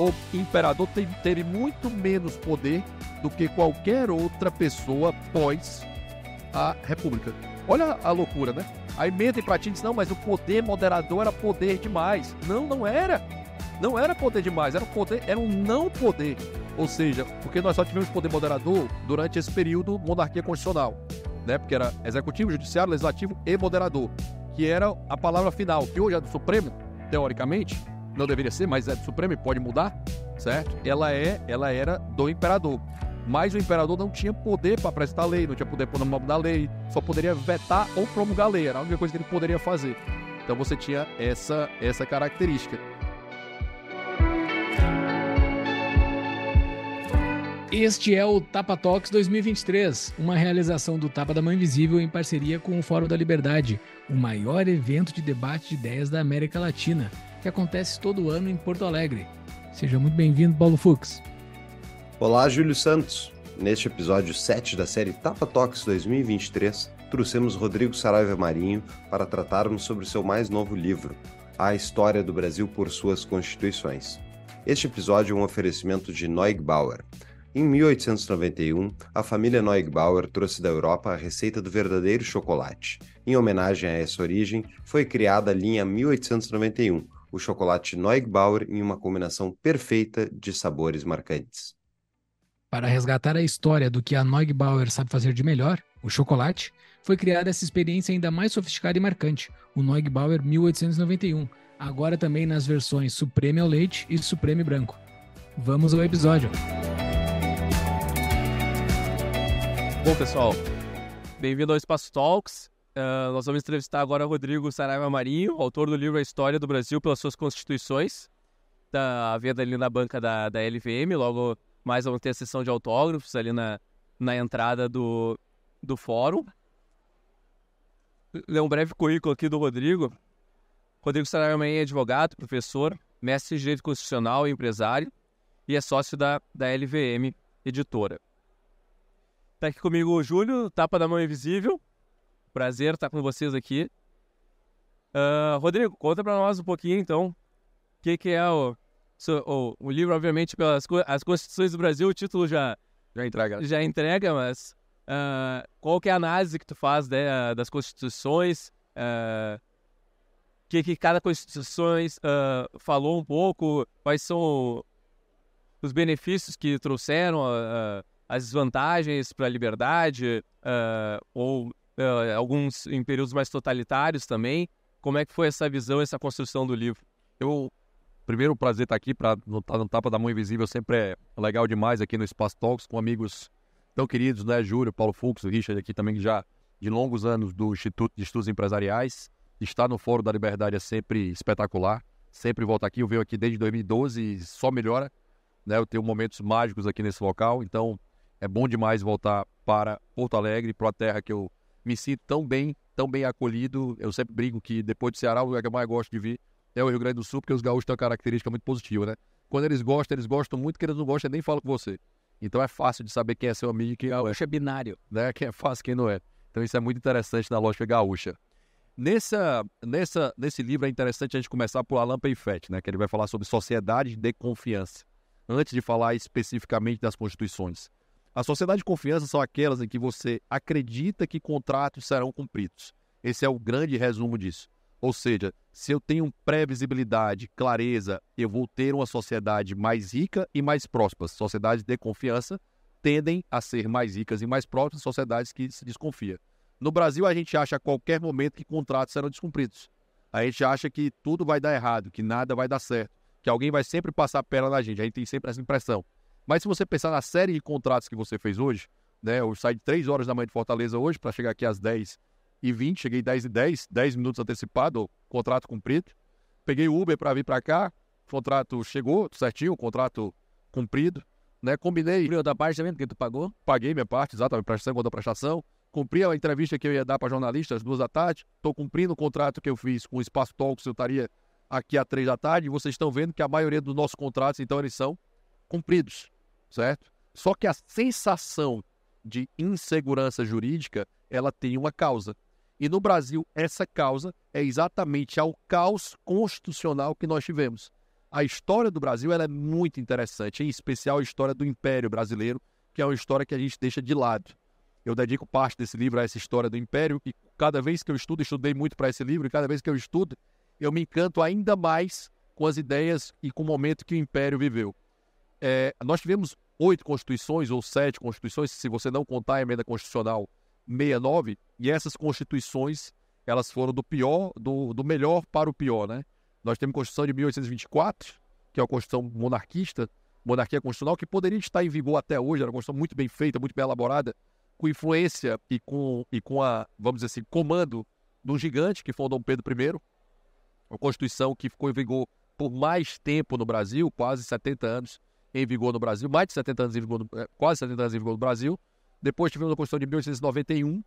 o imperador tem, teve muito menos poder do que qualquer outra pessoa pós a república. Olha a loucura, né? Aí mentem pra ti diz, não, mas o poder moderador era poder demais. Não, não era. Não era poder demais, era um poder, era um não poder. Ou seja, porque nós só tivemos poder moderador durante esse período monarquia constitucional, né? Porque era executivo, judiciário, legislativo e moderador, que era a palavra final, que hoje é do Supremo, teoricamente, não deveria ser, mas é do Supremo e pode mudar, certo? Ela é, ela era do imperador. Mas o imperador não tinha poder para apresentar lei, não tinha poder para promulgar lei, só poderia vetar ou promulgar lei, era a única coisa que ele poderia fazer. Então você tinha essa essa característica. Este é o Tapa Talks 2023, uma realização do Tapa da Mãe Invisível em parceria com o Fórum da Liberdade, o maior evento de debate de ideias da América Latina, que acontece todo ano em Porto Alegre. Seja muito bem-vindo, Paulo Fux. Olá, Júlio Santos. Neste episódio 7 da série Tapa Talks 2023, trouxemos Rodrigo Saraiva Marinho para tratarmos sobre seu mais novo livro, A História do Brasil por Suas Constituições. Este episódio é um oferecimento de Neugbauer, em 1891, a família Neugbauer trouxe da Europa a receita do verdadeiro chocolate. Em homenagem a essa origem, foi criada a linha 1891, o chocolate Neugbauer em uma combinação perfeita de sabores marcantes. Para resgatar a história do que a Neugbauer sabe fazer de melhor, o chocolate, foi criada essa experiência ainda mais sofisticada e marcante, o Neugbauer 1891, agora também nas versões Supreme ao leite e Supreme branco. Vamos ao episódio. Bom, pessoal, bem-vindo ao Espaço Talks. Uh, nós vamos entrevistar agora o Rodrigo Saraiva Marinho, autor do livro A História do Brasil pelas Suas Constituições. Está à venda ali na banca da, da LVM. Logo mais vamos ter a sessão de autógrafos ali na, na entrada do, do fórum. Ler um breve currículo aqui do Rodrigo. Rodrigo Saraiva Marinho é advogado, professor, mestre de Direito Constitucional e empresário e é sócio da, da LVM Editora. Tá aqui comigo o Júlio, Tapa da Mão Invisível. Prazer estar com vocês aqui. Uh, Rodrigo, conta para nós um pouquinho, então, o que, que é o, o, o, livro, obviamente, pelas as Constituições do Brasil, o título já, já entrega, já entrega mas uh, qual que é a análise que tu faz né, das Constituições? O uh, que, que cada Constituição falou um pouco? Quais são os benefícios que trouxeram? as desvantagens para a liberdade, uh, ou uh, alguns em períodos mais totalitários também. Como é que foi essa visão, essa construção do livro? Eu, primeiro, prazer estar aqui para no, no Tapa da Mão Invisível, sempre é legal demais aqui no Espaço Talks, com amigos tão queridos, né, Júlio, Paulo Fux, Richard aqui também, já de longos anos do Instituto de Estudos Empresariais. Estar no Fórum da Liberdade é sempre espetacular, sempre volto aqui, eu venho aqui desde 2012 e só melhora, né, eu tenho momentos mágicos aqui nesse local, então é bom demais voltar para Porto Alegre, para a terra que eu me sinto tão bem, tão bem acolhido. Eu sempre brinco que depois de Ceará, o lugar que eu mais gosto de vir é o Rio Grande do Sul, porque os gaúchos têm uma característica muito positiva, né? Quando eles gostam, eles gostam muito, quando eles não gostam, nem falam com você. Então é fácil de saber quem é seu amigo e quem não é. Gaúcho é binário. Né? Quem é fácil quem não é. Então isso é muito interessante na lógica gaúcha. Nessa, nessa, nesse livro é interessante a gente começar por Alain Peyfet, né? Que ele vai falar sobre sociedade de confiança. Antes de falar especificamente das constituições. A sociedade de confiança são aquelas em que você acredita que contratos serão cumpridos. Esse é o grande resumo disso. Ou seja, se eu tenho previsibilidade, clareza, eu vou ter uma sociedade mais rica e mais próspera. Sociedades de confiança tendem a ser mais ricas e mais prósperas sociedades que se desconfia. No Brasil, a gente acha a qualquer momento que contratos serão descumpridos. A gente acha que tudo vai dar errado, que nada vai dar certo, que alguém vai sempre passar a perna na gente. A gente tem sempre essa impressão. Mas se você pensar na série de contratos que você fez hoje, né? Eu saí de 3 horas da manhã de Fortaleza hoje para chegar aqui às 10 e 20, cheguei 10 e 10, 10 minutos antecipado, contrato cumprido. Peguei o Uber para vir para cá, contrato chegou certinho, contrato cumprido, né? Combinei. Cumpriu da parte também, porque tu pagou? Paguei minha parte, exatamente, prestação contra prestação. Cumpri a entrevista que eu ia dar para jornalistas às duas da tarde. Estou cumprindo o contrato que eu fiz com o Espaço Talks, eu estaria aqui às três da tarde. E vocês estão vendo que a maioria dos nossos contratos, então, eles são cumpridos certo? Só que a sensação de insegurança jurídica, ela tem uma causa. E no Brasil, essa causa é exatamente ao caos constitucional que nós tivemos. a história do Brasil ela é muito interessante, em especial a história do Império Brasileiro, que é uma história que a gente deixa de lado. Eu dedico parte desse livro a essa história do Império e cada vez que eu estudo, estudei muito para esse livro, e cada vez que eu estudo, eu me encanto ainda mais com as ideias e com o momento que o Império viveu. É, nós tivemos oito constituições ou sete constituições, se você não contar a emenda constitucional 69, e essas constituições elas foram do pior, do, do melhor para o pior, né? Nós temos a Constituição de 1824, que é uma Constituição monarquista, monarquia constitucional, que poderia estar em vigor até hoje, era uma Constituição muito bem feita, muito bem elaborada, com influência e com, e com a, vamos dizer assim, comando do gigante, que foi o Dom Pedro I, uma Constituição que ficou em vigor por mais tempo no Brasil, quase 70 anos em vigor no Brasil, mais de 70 anos em vigor, no, é, quase 70 anos em vigor no Brasil. Depois tivemos a Constituição de 1891,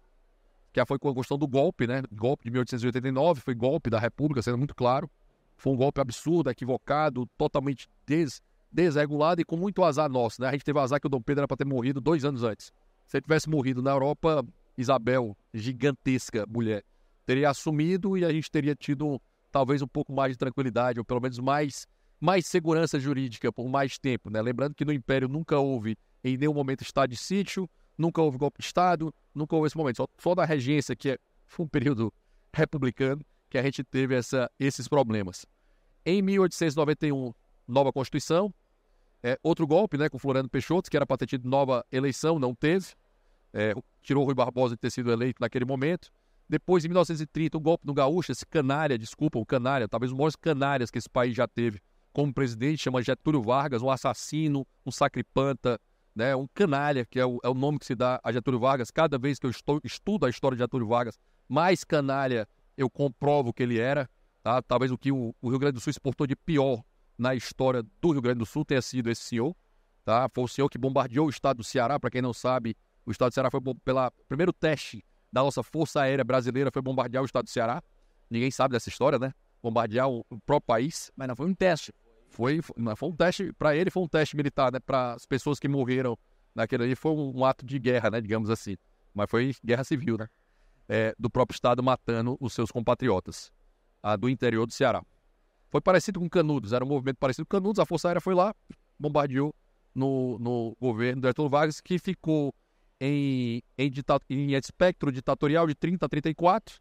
que foi com a Constituição do golpe, né? Golpe de 1889, foi golpe da República, sendo muito claro. Foi um golpe absurdo, equivocado, totalmente des, desregulado e com muito azar nosso, né? A gente teve azar que o Dom Pedro era para ter morrido dois anos antes. Se ele tivesse morrido na Europa, Isabel, gigantesca mulher, teria assumido e a gente teria tido talvez um pouco mais de tranquilidade, ou pelo menos mais, mais segurança jurídica por mais tempo, né? Lembrando que no Império nunca houve em nenhum momento estado de sítio, nunca houve golpe de Estado, nunca houve esse momento. Só, só da regência, que é, foi um período republicano, que a gente teve essa, esses problemas. Em 1891, nova Constituição. É, outro golpe, né, com Floriano Peixoto, que era para ter tido nova eleição, não teve. É, tirou Rui Barbosa de ter sido eleito naquele momento. Depois, em 1930, o golpe no Gaúcho, esse canária, desculpa, o canária, talvez os maiores canárias que esse país já teve como presidente, chama Getúlio Vargas, um assassino, um sacripanta, né, um canalha, que é o, é o nome que se dá a Getúlio Vargas. Cada vez que eu estou, estudo a história de Getúlio Vargas, mais canalha eu comprovo que ele era. Tá? Talvez o que o, o, Rio Grande do Sul exportou de pior na história do Rio Grande do Sul tenha sido esse senhor. Tá? Foi o senhor que bombardeou o estado do Ceará. Para quem não sabe, o estado do Ceará foi pelo primeiro teste da nossa Força Aérea Brasileira foi bombardear o estado do Ceará. Ninguém sabe dessa história, né? Bombardear o, o próprio país. Mas não foi um teste. Foi, foi, um teste, para ele foi um teste militar, né? Para as pessoas que morreram naquele ali, foi um, um ato de guerra, né? Digamos assim. Mas foi guerra civil, né? é, do próprio Estado matando os seus compatriotas a, do interior do Ceará. Foi parecido com Canudos, era um movimento parecido com Canudos, a Força Aérea foi lá, bombardeou no, no governo do Getúlio Vargas, que ficou em, em, em espectro ditatorial de 30 a 34,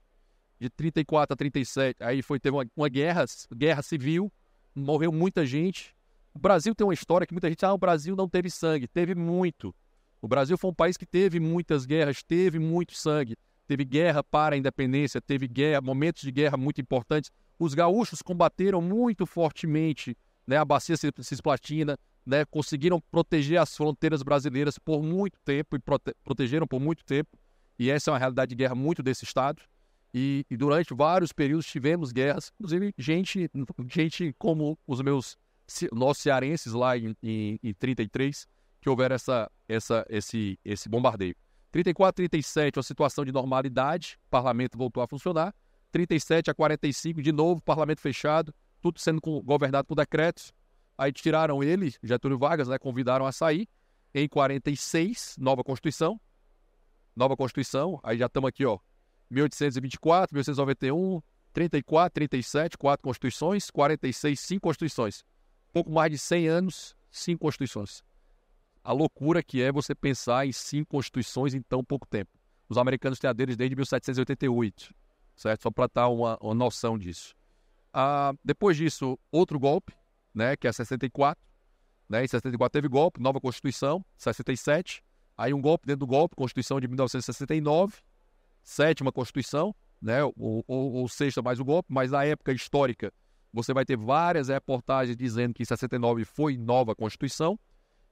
de 34 a 37, aí foi, teve uma, uma guerra, guerra civil, morreu muita gente. O Brasil tem uma história que muita gente, ah, o Brasil não teve sangue, teve muito. O Brasil foi um país que teve muitas guerras, teve muito sangue teve guerra para a independência, teve guerra, momentos de guerra muito importantes. Os gaúchos combateram muito fortemente né, a bacia cisplatina, né, conseguiram proteger as fronteiras brasileiras por muito tempo e prote protegeram por muito tempo. E essa é uma realidade de guerra muito desse estado. E, e, durante vários períodos tivemos guerras, inclusive gente, gente como os meus nossos cearenses lá em, em, em 33, que houveram essa, essa, esse, esse bombardeio. 34 37, uma situação de normalidade, o parlamento voltou a funcionar. 37 a 45, de novo, parlamento fechado, tudo sendo governado por decretos. Aí tiraram ele, Getúlio Vargas, né, convidaram a sair. Em 46, nova Constituição. Nova Constituição, aí já estamos aqui, ó. 1824, 1891, 34, 37, quatro Constituições, 46, cinco Constituições. Pouco mais de 100 anos, cinco Constituições a loucura que é você pensar em cinco constituições em tão pouco tempo. Os americanos têm a deles desde 1788, certo? Só para dar uma, uma, noção disso. Ah, depois disso, outro golpe, né, que é 64. Né? Em 64 teve golpe, nova Constituição, 67. Aí um golpe dentro do golpe, Constituição de 1969, sétima Constituição, né, ou, ou, ou sexta mais o golpe, mas na época histórica você vai ter várias reportagens dizendo que em 69 foi nova Constituição.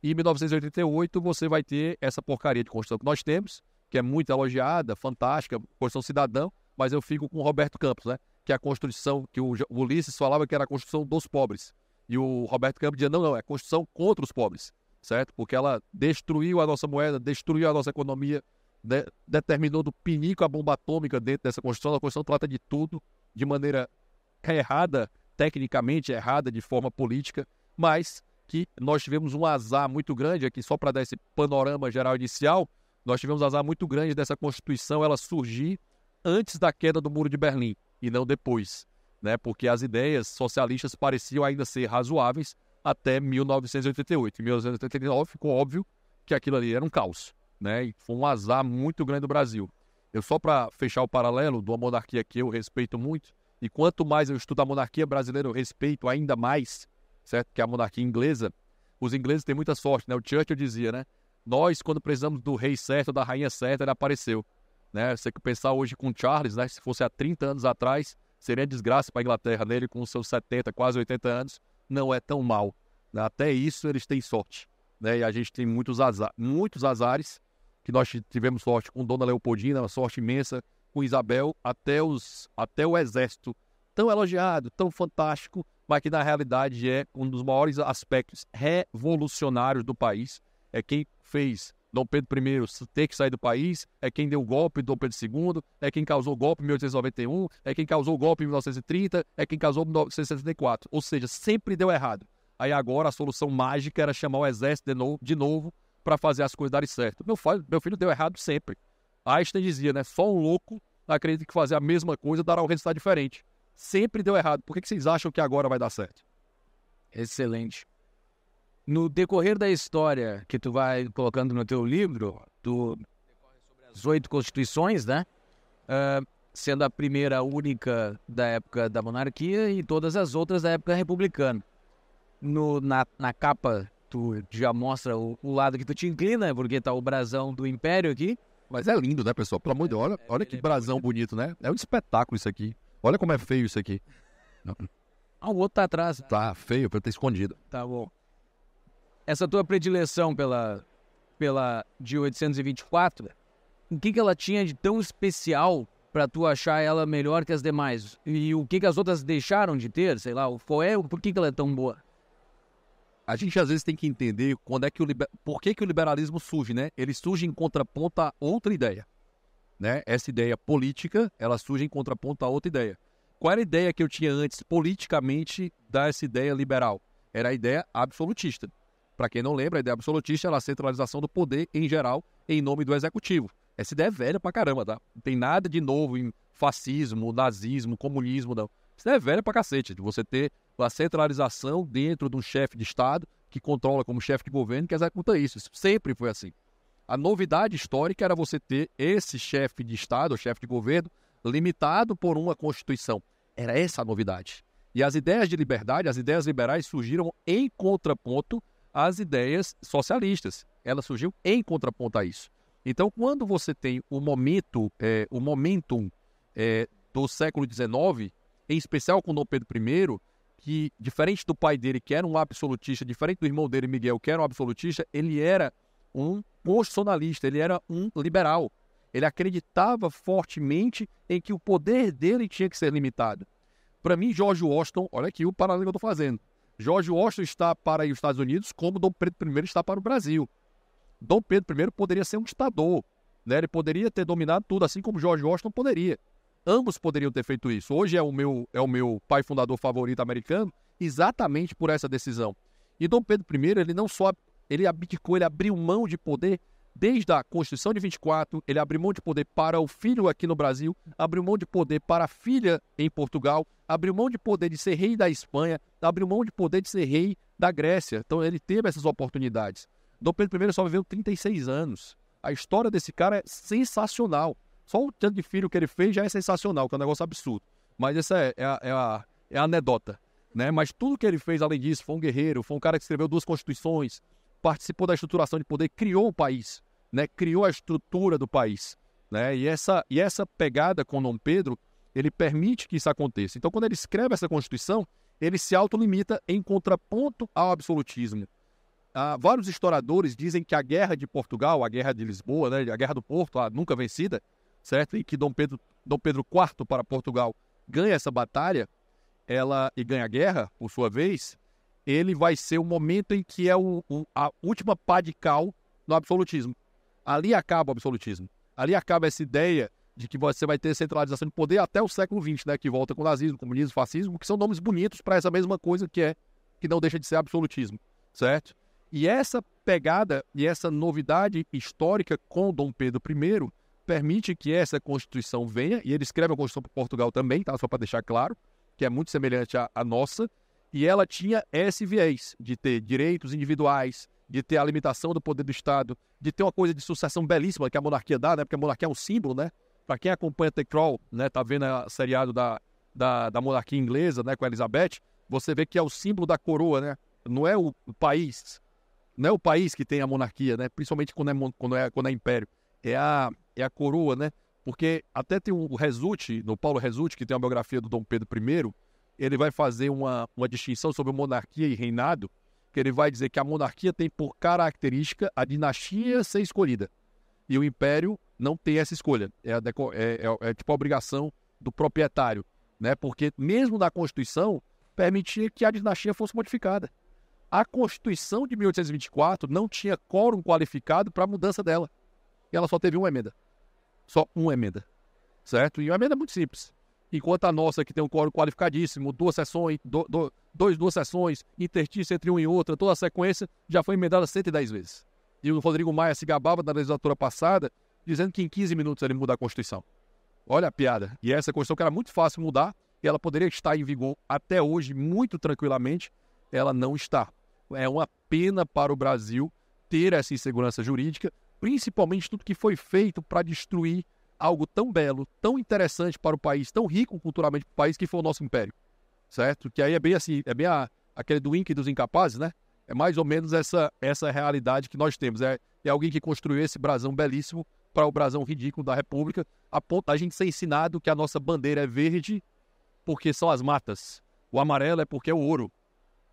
E em 1988 você vai ter essa porcaria de Constituição que nós temos, que é muito elogiada, fantástica, Constituição Cidadão, mas eu fico com o Roberto Campos, né? Que é a Constituição que o Ulisses falava que era a Constituição dos pobres. E o Roberto Campos dizia, não, não, é a Constituição contra os pobres, certo? Porque ela destruiu a nossa moeda, destruiu a nossa economia, de, determinou do pinico a bomba atômica dentro dessa Constituição. A Constituição trata de tudo de maneira errada, tecnicamente errada, de forma política, mas que nós tivemos um azar muito grande aqui, só para dar esse panorama geral inicial, nós tivemos um azar muito grande dessa Constituição ela surgir antes da queda do Muro de Berlim e não depois. né? Porque as ideias socialistas pareciam ainda ser razoáveis até 1988. Em 1989 ficou óbvio que aquilo ali era um caos, né? E foi um azar muito grande do Brasil. Eu só para fechar o paralelo de uma monarquia que eu respeito muito, e quanto mais eu estudo a monarquia brasileira, eu respeito ainda mais, certo? Que a monarquia inglesa. Os ingleses têm muita sorte, né? O Churchill dizia, né? Nós, quando precisamos do rei certo, da rainha certa, ele apareceu. Né? Você que pensar hoje com Charles, né? Se fosse há 30 anos atrás, seria desgraça para a Inglaterra nele com seus 70, quase 80 anos. Não é tão mal. Né? Até isso eles têm sorte. Né? E a gente tem muitos, azar, muitos azares, que nós tivemos sorte com Dona Leopoldina, sorte imensa, com Isabel, até, os, até o exército tão elogiado, tão fantástico, mas que na realidade é um dos maiores aspectos revolucionários do país. É quem fez Dom Pedro I ter que sair do país, é quem deu o golpe Dom Pedro II, é quem causou o golpe em 1891, é quem causou o golpe em 1930, é quem causou em 1964. Ou seja, sempre deu errado. Aí agora a solução mágica era chamar o exército de novo, de novo para fazer as coisas darem certo. Meu, filho, meu filho deu errado sempre. Einstein dizia, né? Só um louco acredita que fazer a mesma coisa dará um resultado diferente. Sempre deu errado. Por que, que vocês acham que agora vai dar certo? Excelente. No decorrer da história que tu vai colocando no teu livro, tu as oito constituições, né? Uh, sendo a primeira única da época da monarquia e todas as outras da época republicana. No, na, na capa, tu já mostra o, o, lado que tu te inclina, porque tá o brasão do Império aqui. Mas é lindo, né, pessoal? Pelo amor de Deus, olha, olha que é brasão bonito, né? É um espetáculo isso aqui. Olha como é feio isso aqui. Ah, o outro tá atrás. Tá feio pra ter escondido. Tá bom. Essa tua predileção pela, pela de 824, o que, que ela tinha de tão especial para tu achar ela melhor que as demais? E o que, que as outras deixaram de ter? Sei lá, qual é, por que, que ela é tão boa? A gente às vezes tem que entender quando é que o liber... por que, que o liberalismo surge, né? Ele surge em contraponto a outra ideia, né? Essa ideia política, ela surge em contraponto a outra ideia. Qual era a ideia que eu tinha antes politicamente dessa ideia liberal? Era a ideia absolutista. Para quem não lembra, a ideia absolutista é a centralização do poder em geral em nome do executivo. Essa ideia é velha pra caramba, tá? Não tem nada de novo em fascismo, nazismo, comunismo, não. Isso é velha pra cacete, de você ter a centralização dentro de um chefe de Estado que controla como chefe de governo que executa isso. Isso sempre foi assim. A novidade histórica era você ter esse chefe de Estado, ou chefe de governo, limitado por uma Constituição. Era essa a novidade. E as ideias de liberdade, as ideias liberais surgiram em contraponto às ideias socialistas. Ela surgiu em contraponto a isso. Então, quando você tem o momento, é, o momentum é, do século XIX, em especial com Dom Pedro I, que, diferente do pai dele, que era um absolutista, diferente do irmão dele, Miguel, que era um absolutista, ele era um constitucionalista, ele era um liberal. Ele acreditava fortemente em que o poder dele tinha que ser limitado. Para mim, George Washington, olha aqui o paralelo que eu estou fazendo. George Washington está para os Estados Unidos como Dom Pedro I está para o Brasil. Dom Pedro I poderia ser um ditador, né? ele poderia ter dominado tudo, assim como George Washington poderia. Ambos poderiam ter feito isso. Hoje é o meu, é o meu pai fundador favorito americano, exatamente por essa decisão. E Dom Pedro I, ele não só ele abdicou, ele abriu mão de poder desde a Constituição de 24, ele abriu mão de poder para o filho aqui no Brasil, abriu mão de poder para a filha em Portugal, abriu mão de poder de ser rei da Espanha, abriu mão de poder de ser rei da Grécia. Então ele teve essas oportunidades. Dom Pedro I só viveu 36 anos. A história desse cara é sensacional. Só o tanto de filho que ele fez já é sensacional, que é um negócio absurdo. Mas essa é, é, a, é, a, é a anedota. Né? Mas tudo que ele fez além disso, foi um guerreiro, foi um cara que escreveu duas constituições, participou da estruturação de poder, criou o país, né? criou a estrutura do país. Né? E, essa, e essa pegada com Dom Pedro, ele permite que isso aconteça. Então, quando ele escreve essa Constituição, ele se autolimita em contraponto ao absolutismo. Ah, vários historiadores dizem que a Guerra de Portugal, a Guerra de Lisboa, né, a Guerra do Porto, a nunca vencida, certo? E que Dom Pedro, Dom Pedro IV para Portugal ganha essa batalha, ela e ganha a guerra, por sua vez, ele vai ser o momento em que é o, o, a última pá de cal no absolutismo. Ali acaba o absolutismo. Ali acaba essa ideia de que você vai ter centralização de poder até o século XX, né? Que volta com o nazismo, comunismo, fascismo, que são nomes bonitos para essa mesma coisa que é, que não deixa de ser absolutismo, certo? E essa pegada e essa novidade histórica com Dom Pedro I permite que essa Constituição venha, e ele escreve a Constituição para Portugal também, tá? só para deixar claro, que é muito semelhante à, à nossa, e ela tinha esse viés de ter direitos individuais, de ter a limitação do poder do Estado, de ter uma coisa de sucessão belíssima que a monarquia dá, né? Porque a monarquia é um símbolo, né? Para quem acompanha The Crawl, né? Tá vendo a seriado da, da, da monarquia inglesa, né? Com a Elizabeth, você vê que é o símbolo da coroa, né? Não é o, o país, não é o país que tem a monarquia, né? Principalmente quando é, quando é, quando é império. É a, é a coroa, né? Porque até tem o Resulti, no Paulo Resulti, que tem a biografia do Dom Pedro I, ele vai fazer uma, uma distinção sobre monarquia e reinado, que ele vai dizer que a monarquia tem por característica a dinastia ser escolhida. E o império não tem essa escolha. É, a, é, é, é tipo a obrigação do proprietário, né? Porque mesmo na Constituição permitia que a dinastia fosse modificada. A Constituição de 1824 não tinha quórum qualificado para a mudança dela. E ela só teve uma emenda. Só uma emenda. Certo? E uma emenda muito simples. Enquanto a nossa, que tem um quórum qualificadíssimo, duas sessões, do, do, dois, duas sessões, interstício entre uma e outra, toda a sequência, já foi emendada 110 vezes. E o Rodrigo Maia se gabava na legislatura passada, dizendo que em 15 minutos ele muda a Constituição. Olha a piada. E essa Constituição que era muito fácil mudar, e ela poderia estar em vigor até hoje muito tranquilamente, ela não está. É uma pena para o Brasil ter essa insegurança jurídica, principalmente tudo que foi feito para destruir algo tão belo, tão interessante para o país, tão rico culturalmente para o país que foi o nosso império, certo? Que aí é bem assim, é bem a, aquele do Inca e dos incapazes, né? É mais ou menos essa essa realidade que nós temos. É, é alguém que construiu esse brasão belíssimo para o brasão ridículo da República, a ponto da gente ser ensinado que a nossa bandeira é verde porque são as matas, o amarelo é porque é o ouro.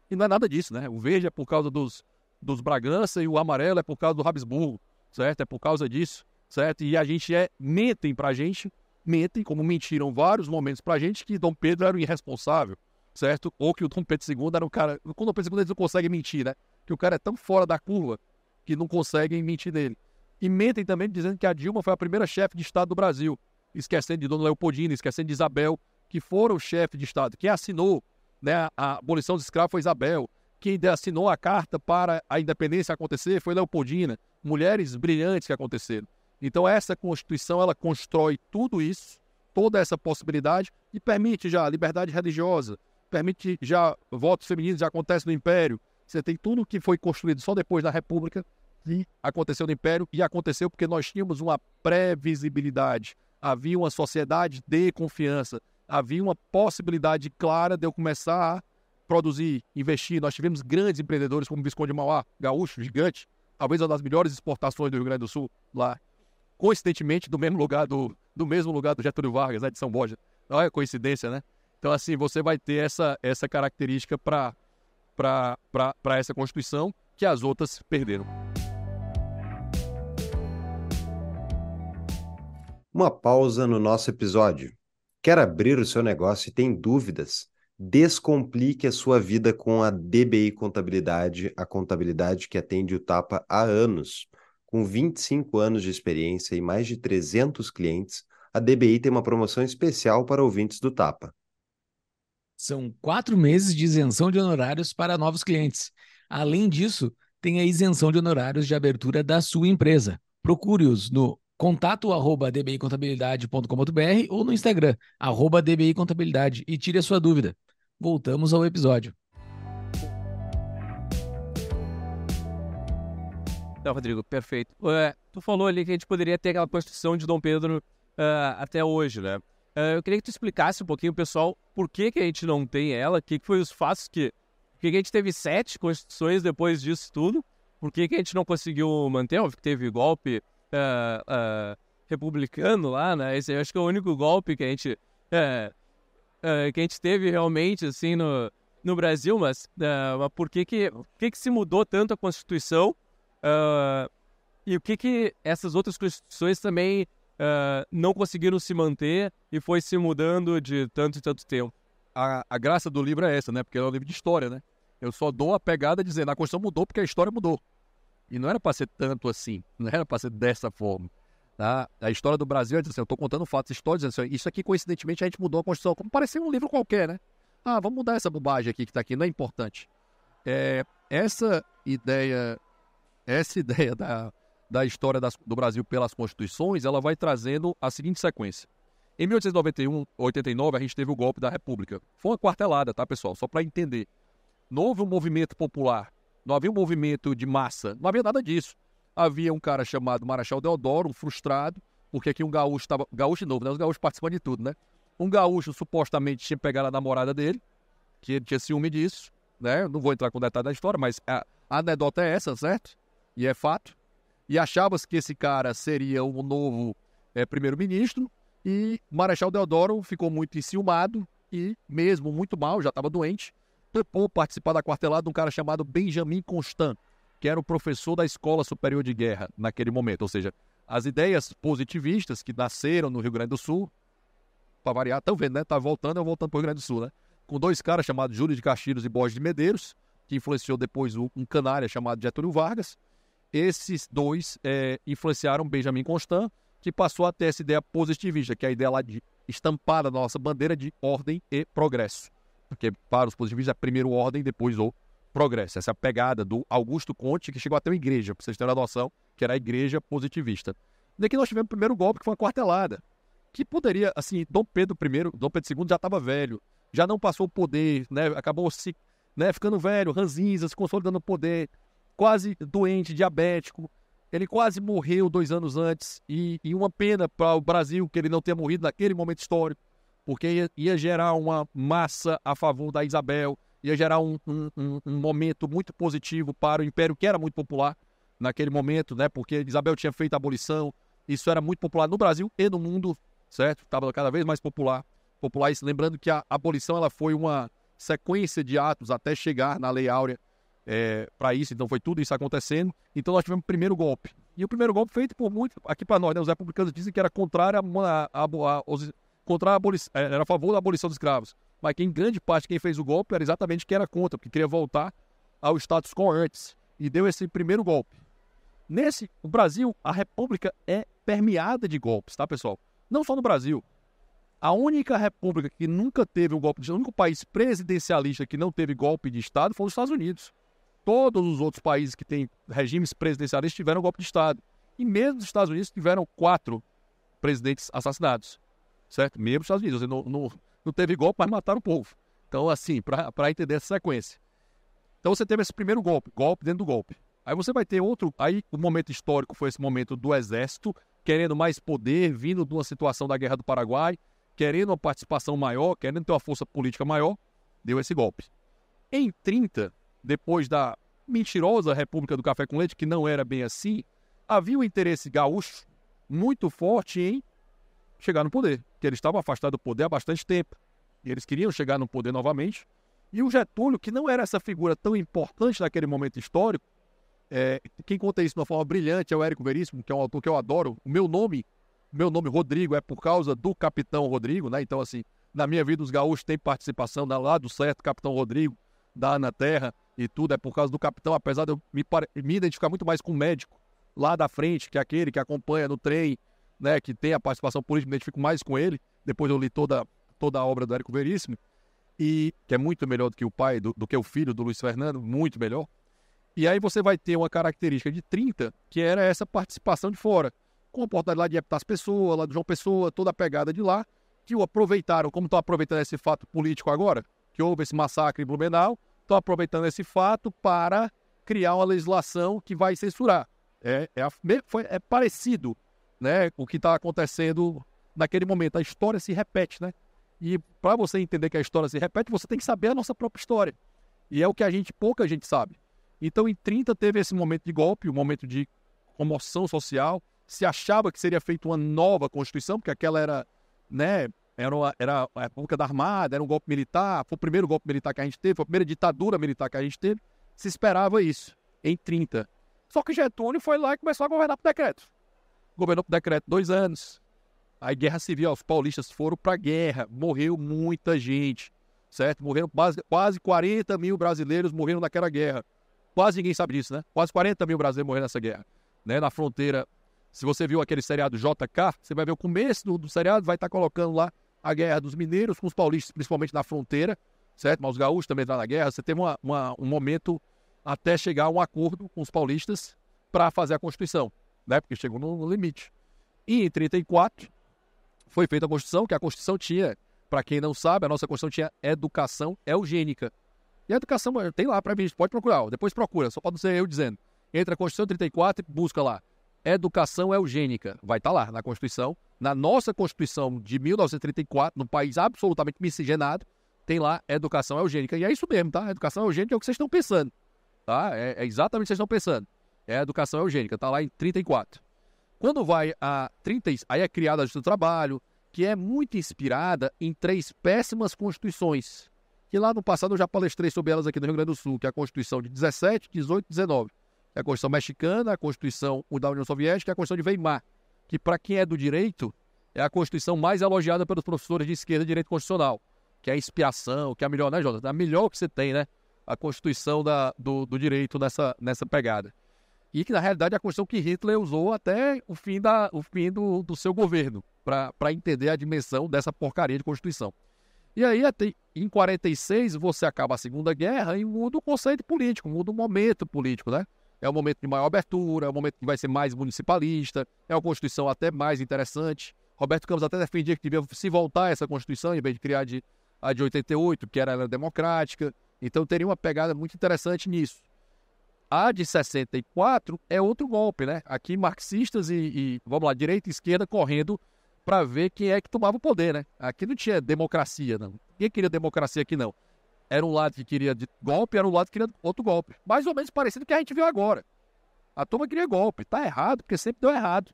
E não é nada disso, né? O verde é por causa dos, dos Bragança e o amarelo é por causa do Habsburgo, certo? É por causa disso certo? E a gente é, mentem pra gente, mentem, como mentiram vários momentos pra gente, que Dom Pedro era um irresponsável, certo? Ou que o Dom Pedro II era um cara. Com o Dom Pedro II eles não conseguem mentir, né? Que o cara é tão fora da curva que não conseguem mentir nele. E mentem também dizendo que a Dilma foi a primeira chefe de Estado do Brasil, esquecendo de Dona Leopoldina, esquecendo de Isabel, que foram o chefe de Estado. Quem assinou né, a abolição dos escravos foi Isabel. Quem assinou a carta para a independência acontecer foi Leopoldina. Mulheres brilhantes que aconteceram. Então essa Constituição ela constrói tudo isso, toda essa possibilidade e permite já liberdade religiosa, permite já votos femininos já acontece no Império. Você tem tudo que foi construído só depois da República e aconteceu no Império e aconteceu porque nós tínhamos uma previsibilidade, havia uma sociedade de confiança, havia uma possibilidade clara de eu começar a produzir, investir. Nós tivemos grandes empreendedores como Visconde de Mauá, gaúcho, gigante, talvez uma das melhores exportações do Rio Grande do Sul lá coincidentemente do mesmo lugar do, do mesmo lugar do Getúlio Vargas, né, de São Borja. Não é coincidência, né? Então, assim, você vai ter essa, essa característica para essa Constituição que as outras perderam. Uma pausa no nosso episódio. Quer abrir o seu negócio e tem dúvidas? Descomplique a sua vida com a DBI Contabilidade, a contabilidade que atende o Tapa há anos. Com 25 anos de experiência e mais de 300 clientes, a DBI tem uma promoção especial para ouvintes do Tapa. São quatro meses de isenção de honorários para novos clientes. Além disso, tem a isenção de honorários de abertura da sua empresa. Procure-os no contato arroba dbicontabilidade.com.br ou no Instagram, arroba dbicontabilidade e tire a sua dúvida. Voltamos ao episódio. Não, Rodrigo, perfeito. Tu falou ali que a gente poderia ter aquela Constituição de Dom Pedro uh, até hoje, né? Uh, eu queria que tu explicasse um pouquinho, pessoal, por que, que a gente não tem ela, o que, que foi os fatos que... Por que, a gente teve sete constituições depois disso tudo? Por que, que a gente não conseguiu manter? Óbvio que teve golpe republicano lá, né? Esse eu acho que é o único golpe que a gente... que a gente teve realmente, assim, no, no Brasil, mas, mas por que que, que que se mudou tanto a Constituição Uh, e o que que essas outras constituições também uh, não conseguiram se manter e foi se mudando de tanto e tanto tempo? A, a, graça do livro é essa, né? Porque é um livro de história, né? Eu só dou a pegada dizendo a Constituição mudou porque a história mudou. E não era para ser tanto assim, não era para ser dessa forma. Tá? A história do Brasil é assim, eu estou contando fatos históricos, assim, isso aqui coincidentemente a gente mudou a Constituição, como parecia um livro qualquer, né? Ah, vamos mudar essa bobagem aqui que está aqui, não é importante. É, essa ideia essa ideia da, da história das, do Brasil pelas constituições, ela vai trazendo a seguinte sequência. Em 1891, 89, a gente teve o golpe da República. Foi uma quartelada, tá, pessoal? Só para entender. Não houve um movimento popular, não havia um movimento de massa, não havia nada disso. Havia um cara chamado Marechal Deodoro, um frustrado, porque aqui um gaúcho estava. Gaúcho novo, né? Os gaúchos participam de tudo, né? Um gaúcho supostamente tinha pegado a namorada dele, que ele tinha ciúme disso, né? Não vou entrar com detalhe da história, mas a, a anedota é essa, certo? E é fato. E achava-se que esse cara seria o novo é, primeiro-ministro, e Marechal Deodoro ficou muito enciumado e, mesmo muito mal, já estava doente, topou participar da quartelada de um cara chamado Benjamin Constant, que era o professor da Escola Superior de Guerra naquele momento. Ou seja, as ideias positivistas que nasceram no Rio Grande do Sul, para variar, estão vendo, né? Tá voltando, eu voltando para o Rio Grande do Sul, né? Com dois caras chamados Júlio de Castilhos e Borges de Medeiros, que influenciou depois um canária chamado Getúlio Vargas. Esses dois é, influenciaram Benjamin Constant, que passou a ter essa ideia positivista, que é a ideia lá de estampada na nossa bandeira de ordem e progresso. Porque para os positivistas é primeiro ordem, depois o progresso. Essa pegada do Augusto Conte, que chegou até uma igreja, para vocês terem uma noção, que era a igreja positivista. Daqui nós tivemos o primeiro golpe, que foi uma quartelada. Que poderia, assim, Dom Pedro I, Dom Pedro II já estava velho, já não passou o poder, né? Acabou se né, ficando velho, ranzinza, se consolidando o poder, quase doente, diabético. Ele quase morreu dois anos antes e, e uma pena para o Brasil que ele não tenha morrido naquele momento histórico, porque ia, ia gerar uma massa a favor da Isabel, ia gerar um, um, um, momento muito positivo para o Império, que era muito popular naquele momento, né? Porque Isabel tinha feito a abolição, isso era muito popular no Brasil e no mundo, certo? Estava cada vez mais popular. popular. Isso, lembrando que a abolição ela foi uma sequência de atos até chegar na Lei Áurea é, para isso, então foi tudo isso acontecendo. Então nós tivemos o primeiro golpe. E o primeiro golpe feito por muito, aqui para nós, né, os republicanos dizem que era contrário a, a, a, contra a abolição, é, era a favor da abolição dos escravos. Mas quem grande parte quem fez o golpe era exatamente quem era contra, porque queria voltar ao status quo antes. E deu esse primeiro golpe. Nesse, o Brasil, a república é permeada de golpes, tá, pessoal? Não só no Brasil. A única república que nunca teve um golpe de Estado, o único país presidencialista que não teve golpe de Estado foi os Estados Unidos. Todos os outros países que têm regimes presidencialistas tiveram golpe de Estado. E mesmo os Estados Unidos tiveram quatro presidentes assassinados. Certo? Mesmo os Estados Unidos. Não, não, não teve golpe, mas mataram o povo. Então, assim, para entender essa sequência. Então você teve esse primeiro golpe, golpe dentro do golpe. Aí você vai ter outro. Aí o momento histórico foi esse momento do exército, querendo mais poder, vindo de uma situação da Guerra do Paraguai, querendo uma participação maior, querendo ter uma força política maior, deu esse golpe. Em 30, depois da mentirosa República do Café com Leite, que não era bem assim, havia um interesse gaúcho muito forte em chegar no poder, que eles estavam afastados do poder há bastante tempo. E eles queriam chegar no poder novamente. E o Getúlio, que não era essa figura tão importante naquele momento histórico, é, quem conta isso de uma forma brilhante é o Érico Veríssimo, que é um autor que eu adoro. O meu nome, meu nome Rodrigo, é por causa do Capitão Rodrigo, né? Então, assim, na minha vida, os gaúchos têm participação lá do certo Capitão Rodrigo, da Ana Terra e tudo, é por causa do capitão, apesar de eu me, me identificar muito mais com o médico lá da frente, que é aquele que acompanha no trem, né, que tem a participação política, me identifico mais com ele. Depois eu li toda, toda a obra do Érico Veríssimo, e que é muito melhor do que o pai, do, do que o filho do Luiz Fernando, muito melhor. E aí você vai ter uma característica de 30, que era essa participação de fora, com a oportunidade lá de Epitácio Pessoa, lá do João Pessoa, toda a pegada de lá, que o aproveitaram, como estão aproveitando esse fato político agora, que houve esse massacre em Blumenau, estão aproveitando esse fato para criar uma legislação que vai censurar. É, é, foi, é parecido né, o que está acontecendo naquele momento. A história se repete, né? E para você entender que a história se repete, você tem que saber a nossa própria história. E é o que a gente, pouca gente sabe. Então, em 30 teve esse momento de golpe, um momento de comoção social. Se achava que seria feita uma nova Constituição, porque aquela era, né, era, uma, era a época da Armada, era um golpe militar, foi o primeiro golpe militar que a gente teve, foi a primeira ditadura militar que a gente teve. Se esperava isso, em 30. Só que Getúlio foi lá e começou a governar por decreto. Governou por decreto dois anos. Aí, guerra civil, os paulistas foram para a guerra, morreu muita gente, certo? Morreram quase, quase 40 mil brasileiros morreram naquela guerra. Quase ninguém sabe disso, né? Quase 40 mil brasileiros morreram nessa guerra. Né? Na fronteira, se você viu aquele seriado JK, você vai ver o começo do, do seriado, vai estar tá colocando lá a guerra dos mineiros com os paulistas, principalmente na fronteira, certo? Mas os gaúchos também entraram na guerra. Você teve uma, uma, um momento até chegar a um acordo com os paulistas para fazer a Constituição, né? Porque chegou no, limite. E em 34 foi feita a Constituição, que a Constituição tinha, para quem não sabe, a nossa Constituição tinha educação eugênica. E a educação tem lá previsto, pode procurar, depois procura, só pode ser eu dizendo. Entra a Constituição 34 e busca lá. Educação eugênica. Vai estar tá lá na Constituição. Na nossa Constituição de 1934, no país absolutamente miscigenado, tem lá educação eugênica. E é isso mesmo, tá? Educação eugênica é o que vocês estão pensando. Tá? É, é exatamente o que vocês estão pensando. É a educação eugênica, tá lá em 34. Quando vai a 30, aí é criada a Justiça do Trabalho, que é muito inspirada em três péssimas constituições. Que lá no passado eu já palestrei sobre elas aqui no Rio Grande do Sul, que é a Constituição de 17, 18 e 19. É a Constituição Mexicana, a Constituição da União Soviética e a Constituição de Weimar, que para quem é do direito, é a Constituição mais elogiada pelos professores de esquerda e direito constitucional, que é a inspiração, que é a melhor, né, Jota? É a melhor que você tem, né? A Constituição da, do, do direito nessa, nessa pegada e que na realidade é a Constituição que Hitler usou até o fim, da, o fim do, do seu governo, para entender a dimensão dessa porcaria de Constituição. E aí, até, em 46, você acaba a Segunda Guerra e muda o conceito político, muda o momento político, né? É um momento de maior abertura, é um momento que vai ser mais municipalista, é uma Constituição até mais interessante. Roberto Campos até defendia que devia se voltar a essa Constituição, em vez de criar de, a de 88, que era, era democrática. Então teria uma pegada muito interessante nisso. A de 64 é outro golpe, né? Aqui marxistas e, e vamos lá, direita e esquerda correndo para ver quem é que tomava o poder, né? Aqui não tinha democracia, não. Quem queria democracia aqui, não? Era um lado que queria golpe, era um lado que queria outro golpe. Mais ou menos parecido com o que a gente viu agora. A turma queria golpe. Tá errado, porque sempre deu errado.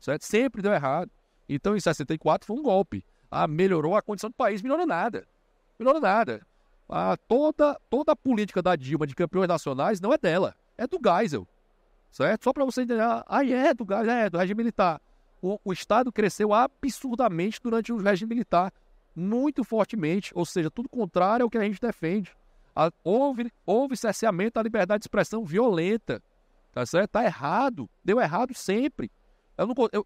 Certo? Sempre deu errado. Então, em 64 foi um golpe. Ah, melhorou a condição do país, melhorou nada. Melhorou nada a, toda, toda a política da Dilma de campeões nacionais não é dela, é do Geisel. Certo? Só para você entender, ah, é do Geisel, é do regime militar. O, o Estado cresceu absurdamente durante o regime militar, muito fortemente, ou seja, tudo contrário ao que a gente defende. A, houve, houve cerceamento da liberdade de expressão violenta, tá certo? Tá errado, deu errado sempre.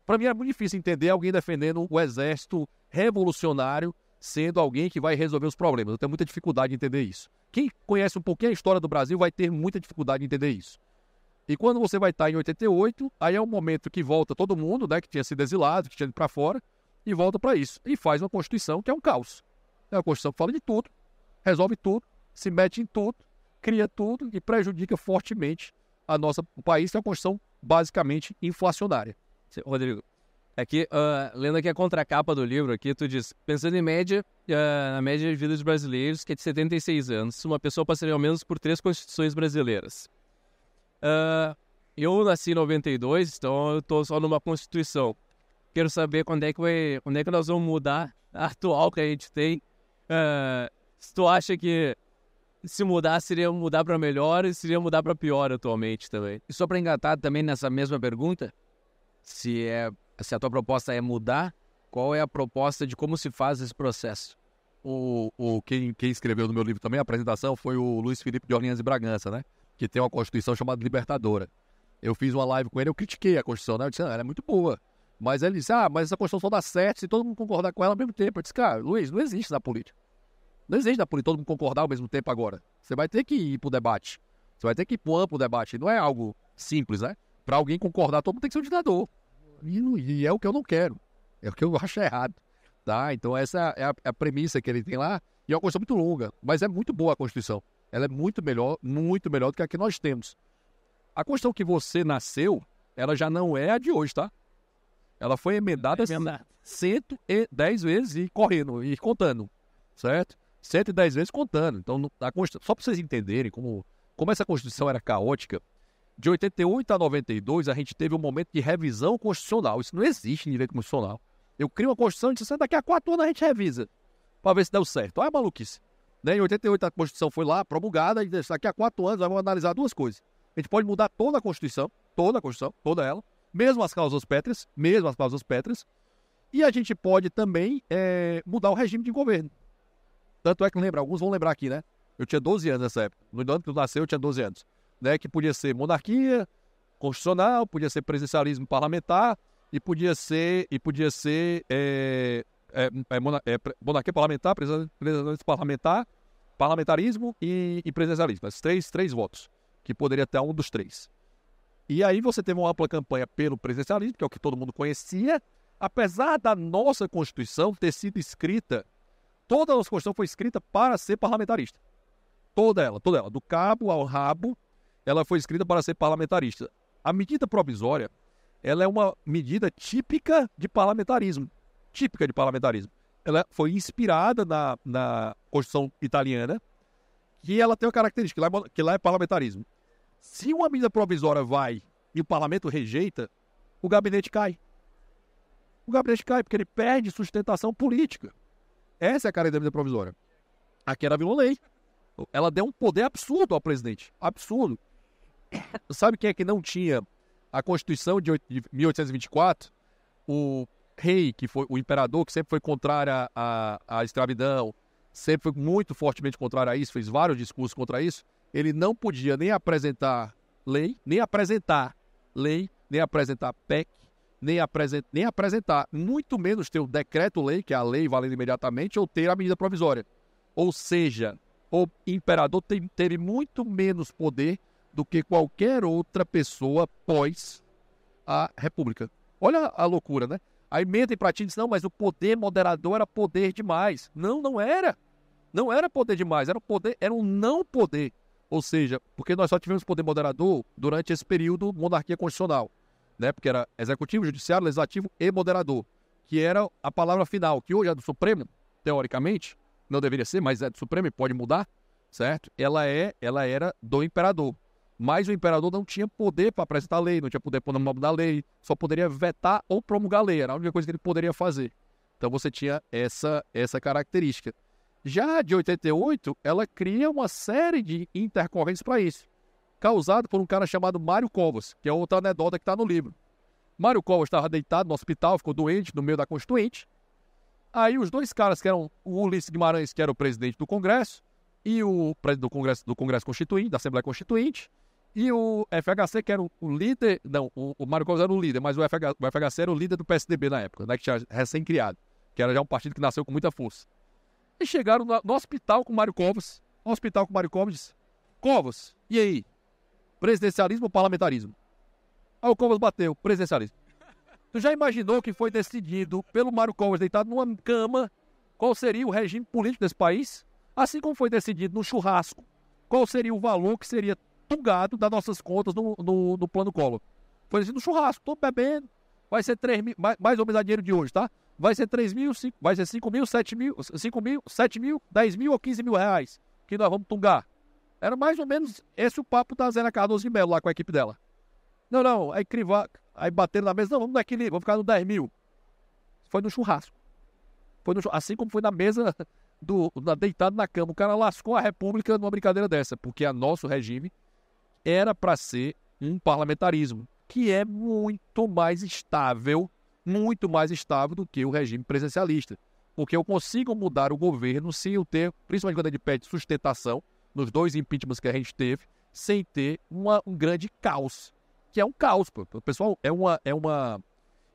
Para mim é muito difícil entender alguém defendendo o exército revolucionário sendo alguém que vai resolver os problemas. Eu tenho muita dificuldade em entender isso. Quem conhece um pouquinho a história do Brasil vai ter muita dificuldade em entender isso. E quando você vai estar em 88, aí é o momento que volta todo mundo, né, que tinha sido exilado, que tinha ido para fora, e volta para isso. E faz uma Constituição que é um caos. É uma Constituição que fala de tudo, resolve tudo, se mete em tudo, cria tudo e prejudica fortemente a nossa, o país, que é uma Constituição basicamente inflacionária. Rodrigo, Aqui, uh, lendo aqui a contracapa do livro, aqui tu diz, pensando em média, uh, na média de vida dos brasileiros, que é de 76 anos, uma pessoa passaria ao menos por três constituições brasileiras. Uh, eu nasci em 92, então eu estou só numa constituição. Quero saber quando é que, vai, quando é que nós vamos mudar a atual que a gente tem. se tu acha que se mudar seria mudar para melhor e seria mudar para pior atualmente também. E só para engatar também nessa mesma pergunta, se é se a tua proposta é mudar, qual é a proposta de como se faz esse processo? O, o quem, quem escreveu no meu livro também a apresentação foi o Luiz Felipe de Orleans e Bragança, né? Que tem uma Constituição chamada Libertadora. Eu fiz uma live com ele, eu critiquei a Constituição, né? Eu disse, ah, ela é muito boa. Mas ele disse, ah, mas essa Constituição só dá certo se todo mundo concordar com ela ao mesmo tempo. Eu disse, cara, Luiz, não existe na política. Não existe na política todo mundo concordar ao mesmo tempo agora. Você vai ter que ir pro debate. Você vai ter que ir pro amplo debate. Não é algo simples, né? Para alguém concordar, todo mundo tem que ser um ditador. E, e, é o que eu não quero. É o que eu acho errado. Tá? Então essa é a, é a premissa que ele tem lá. E é uma Constituição muito longa, mas é muito boa a Constituição. Ela é muito melhor, muito melhor do que a que nós temos. A Constituição que você nasceu, ela já não é a de hoje, tá? Ela foi emendada é 110 vezes e correndo, e contando, certo? 110 vezes contando. Então, a Constituição, só para vocês entenderem como, como essa Constituição era caótica, de 88 a 92, a gente teve um momento de revisão constitucional. Isso não existe em direito constitucional. Eu crio uma Constituição e disse, daqui a quatro anos a gente revisa, para ver se deu certo. Olha a maluquice. Né? Em 88 a Constituição foi lá, promulgada, e daqui a quatro anos vamos analisar duas coisas. A gente pode mudar toda a Constituição, toda a Constituição, toda ela, mesmo as causas pétreas, mesmo as causas pétreas, e a gente pode também é, mudar o regime de governo. Tanto é que lembra, alguns vão lembrar aqui, né? Eu tinha 12 anos nessa época. No ano que eu nasci, eu tinha 12 anos né, que podia ser monarquia constitucional, podia ser presidencialismo parlamentar e podia ser e podia ser é, é, é, é monarquia parlamentar, presidencialismo parlamentar, parlamentarismo e, e presidencialismo. Esses três, três votos, que poderia ter um dos três. E aí você teve uma ampla campanha pelo presidencialismo, que é o que todo mundo conhecia, apesar da nossa Constituição ter sido escrita, toda a nossa Constituição foi escrita para ser parlamentarista. Toda ela, toda ela, do cabo ao rabo, ela foi escrita para ser parlamentarista. A medida provisória, ela é uma medida típica de parlamentarismo. Típica de parlamentarismo. Ela foi inspirada na, na Constituição italiana, que ela tem uma característica, que lá, é, que lá é parlamentarismo. Se uma medida provisória vai e o parlamento rejeita, o gabinete cai. O gabinete cai porque ele perde sustentação política. Essa é a cara da medida provisória. Aqui era virou lei. Ela deu um poder absurdo ao presidente. Absurdo. Sabe quem é que não tinha a Constituição de 1824? O rei, que foi o imperador, que sempre foi contrário à, à escravidão, sempre foi muito fortemente contrário a isso, fez vários discursos contra isso. Ele não podia nem apresentar lei, nem apresentar lei, nem apresentar PEC, nem, apresent, nem apresentar, muito menos ter o decreto-lei, que é a lei valendo imediatamente, ou ter a medida provisória. Ou seja, o imperador teve muito menos poder do que qualquer outra pessoa pós a república. Olha a loucura, né? Aí mentem para ti e não, mas o poder moderador era poder demais. Não, não era. Não era poder demais, era poder, era um não poder. Ou seja, porque nós só tivemos poder moderador durante esse período monarquia constitucional, né? Porque era executivo, judiciário, legislativo e moderador, que era a palavra final, que hoje é do Supremo, teoricamente, não deveria ser, mas é do Supremo e pode mudar, certo? Ela é, ela era do imperador. Mas o imperador não tinha poder para apresentar lei, não tinha poder para promulgar lei, só poderia vetar ou promulgar lei, era a única coisa que ele poderia fazer. Então você tinha essa essa característica. Já de 88, ela cria uma série de intercorrências para isso, causado por um cara chamado Mário Covas, que é outra anedota que está no livro. Mário Covas estava deitado no hospital, ficou doente no meio da Constituinte. Aí os dois caras, que eram o Ulisses Guimarães, que era o presidente do Congresso, e o presidente do Congresso, do Congresso Constituinte, da Assembleia Constituinte, e o FHC, que era o, líder, não, o, o Mário Covas era o líder, mas o, FH, o FHC era o líder do PSDB na época, né, que tinha recém-criado, que era já um partido que nasceu com muita força. E chegaram no, no hospital com o Mário Covas. No hospital com o Mário Covas Covas, e aí? Presidencialismo ou parlamentarismo? Aí o Covas bateu: presidencialismo. Tu já imaginou que foi decidido pelo Mário Covas deitado numa cama qual seria o regime político desse país? Assim como foi decidido no churrasco qual seria o valor que seria tugado das nossas contas no, no, no plano Collor. Foi decidido no churrasco, tô bebendo, vai ser 3 mil, mais, mais ou menos a dinheiro de hoje, tá? vai ser 3 mil, 5, vai ser 5 mil, 7 mil, 5 mil, 7 mil, 10 mil ou 15 mil reais que nós vamos tungar. Era mais ou menos esse o papo da Zena Cardoso de Melo lá com a equipe dela. Não, não, aí crivar, aí bateram na mesa, não, vamos naquele, vamos ficar no 10 mil. Foi no churrasco. Foi no, assim como foi na mesa do na, deitado na cama. O cara lascou a República numa brincadeira dessa, porque a nosso regime era para ser um parlamentarismo que é muito mais estável muito mais estável do que o regime presidencialista. Porque eu consigo mudar o governo sem eu ter, principalmente quando ele pede sustentação, nos dois impeachments que a gente teve, sem ter uma, um grande caos. Que é um caos, pô. Pessoal, é uma, é uma,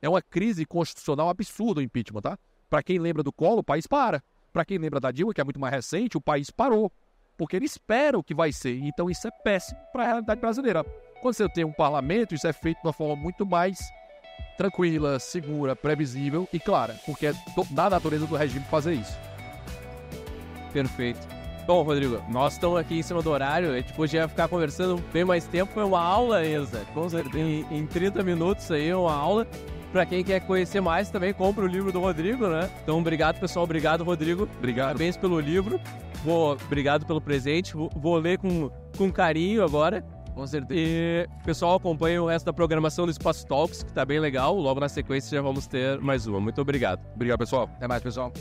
é uma crise constitucional absurda o impeachment, tá? Para quem lembra do Collor, o país para. Para quem lembra da Dilma, que é muito mais recente, o país parou. Porque ele espera o que vai ser. Então isso é péssimo para a realidade brasileira. Quando você tem um parlamento, isso é feito de uma forma muito mais tranquila, segura, previsível e clara, porque é da natureza do regime fazer isso. Perfeito. Bom, Rodrigo, nós estamos aqui em cima do horário, a gente podia ficar conversando bem mais tempo, foi uma aula, Enza. Em, em 30 minutos aí, uma aula. Para quem quer conhecer mais, também compra o livro do Rodrigo, né? Então, obrigado, pessoal. Obrigado, Rodrigo. Obrigado. Parabéns pelo livro. Vou, obrigado pelo presente. Vou, vou ler com, com carinho agora. Com certeza. E pessoal, acompanhe o resto da programação do Espaço Talks, que tá bem legal. Logo na sequência já vamos ter mais uma. Muito obrigado. Obrigado, pessoal. Até mais, pessoal.